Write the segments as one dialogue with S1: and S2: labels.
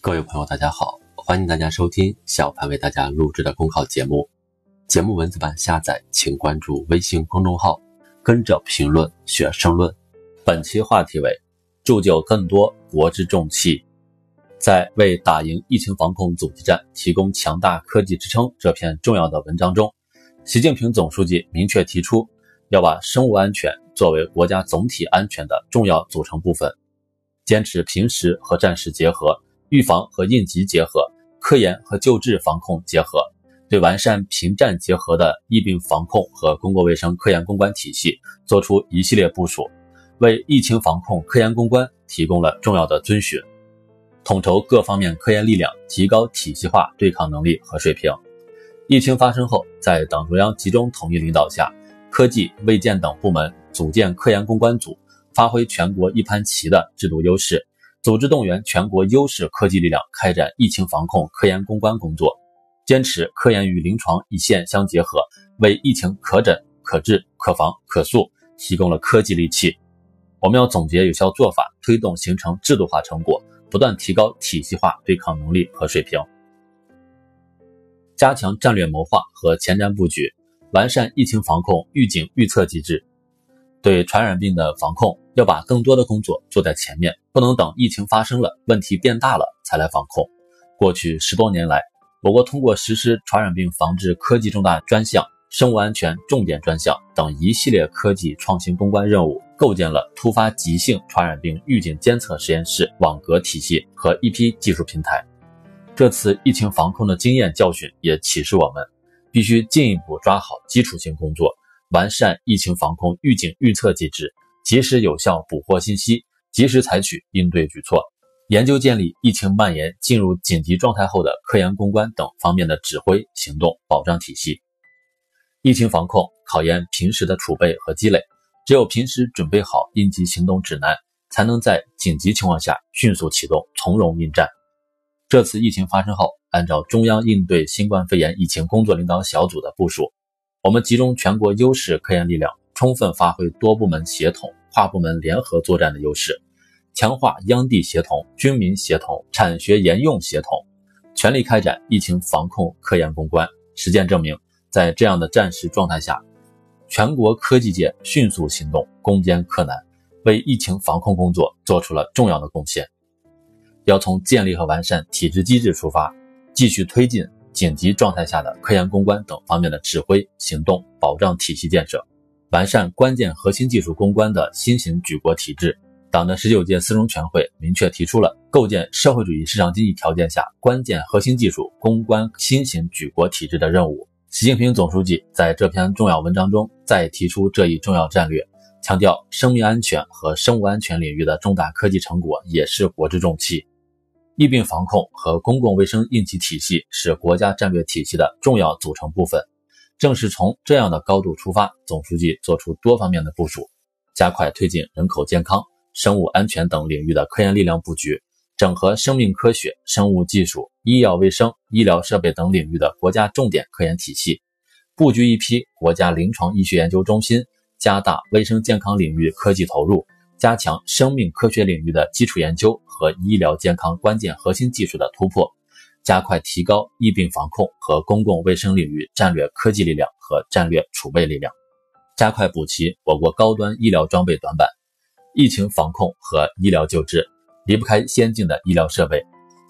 S1: 各位朋友，大家好，欢迎大家收听小潘为大家录制的公考节目。节目文字版下载，请关注微信公众号，跟着评论学申论。本期话题为铸就更多国之重器。在为打赢疫情防控阻击战提供强大科技支撑这篇重要的文章中，习近平总书记明确提出，要把生物安全作为国家总体安全的重要组成部分，坚持平时和战时结合，预防和应急结合，科研和救治防控结合，对完善平战结合的疫病防控和公共卫生科研攻关体系作出一系列部署，为疫情防控科研攻关提供了重要的遵循。统筹各方面科研力量，提高体系化对抗能力和水平。疫情发生后，在党中央集中统一领导下，科技、卫健等部门组建科研攻关组，发挥全国一盘棋的制度优势，组织动员全国优势科技力量开展疫情防控科研攻关工作，坚持科研与临床一线相结合，为疫情可诊、可治、可防、可溯提供了科技利器。我们要总结有效做法，推动形成制度化成果。不断提高体系化对抗能力和水平，加强战略谋划和前瞻布局，完善疫情防控预警预测机制。对传染病的防控，要把更多的工作做在前面，不能等疫情发生了、问题变大了才来防控。过去十多年来，我国通过实施传染病防治科技重大专项、生物安全重点专项等一系列科技创新攻关任务。构建了突发急性传染病预警监测实验室网格体系和一批技术平台。这次疫情防控的经验教训也启示我们，必须进一步抓好基础性工作，完善疫情防控预警预测机制，及时有效捕获信息，及时采取应对举措，研究建立疫情蔓延进入紧急状态后的科研攻关等方面的指挥行动保障体系。疫情防控考验平时的储备和积累。只有平时准备好应急行动指南，才能在紧急情况下迅速启动，从容应战。这次疫情发生后，按照中央应对新冠肺炎疫情工作领导小组的部署，我们集中全国优势科研力量，充分发挥多部门协同、跨部门联合作战的优势，强化央地协同、军民协同、产学研用协同，全力开展疫情防控科研攻关。实践证明，在这样的战时状态下，全国科技界迅速行动，攻坚克难，为疫情防控工作做出了重要的贡献。要从建立和完善体制机制出发，继续推进紧急状态下的科研攻关等方面的指挥行动保障体系建设，完善关键核心技术攻关的新型举国体制。党的十九届四中全会明确提出了构建社会主义市场经济条件下关键核心技术攻关新型举国体制的任务。习近平总书记在这篇重要文章中再提出这一重要战略，强调生命安全和生物安全领域的重大科技成果也是国之重器。疫病防控和公共卫生应急体系是国家战略体系的重要组成部分。正是从这样的高度出发，总书记作出多方面的部署，加快推进人口健康、生物安全等领域的科研力量布局。整合生命科学、生物技术、医药卫生、医疗设备等领域的国家重点科研体系，布局一批国家临床医学研究中心，加大卫生健康领域科技投入，加强生命科学领域的基础研究和医疗健康关键核心技术的突破，加快提高疫病防控和公共卫生领域战略科技力量和战略储备力量，加快补齐我国高端医疗装备短板，疫情防控和医疗救治。离不开先进的医疗设备，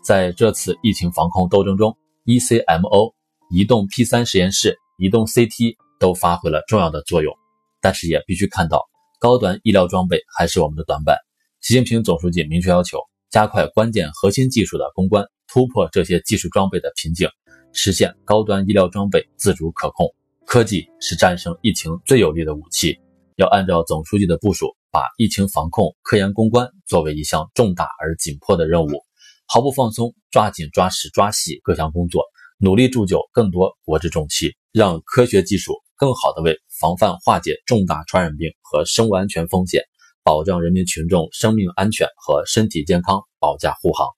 S1: 在这次疫情防控斗争中，ECMO、移动 P3 实验室、移动 CT 都发挥了重要的作用。但是也必须看到，高端医疗装备还是我们的短板。习近平总书记明确要求，加快关键核心技术的攻关，突破这些技术装备的瓶颈，实现高端医疗装备自主可控。科技是战胜疫情最有力的武器，要按照总书记的部署。把疫情防控科研攻关作为一项重大而紧迫的任务，毫不放松，抓紧抓实抓细各项工作，努力铸就更多国之重器，让科学技术更好地为防范化解重大传染病和生物安全风险，保障人民群众生命安全和身体健康保驾护航。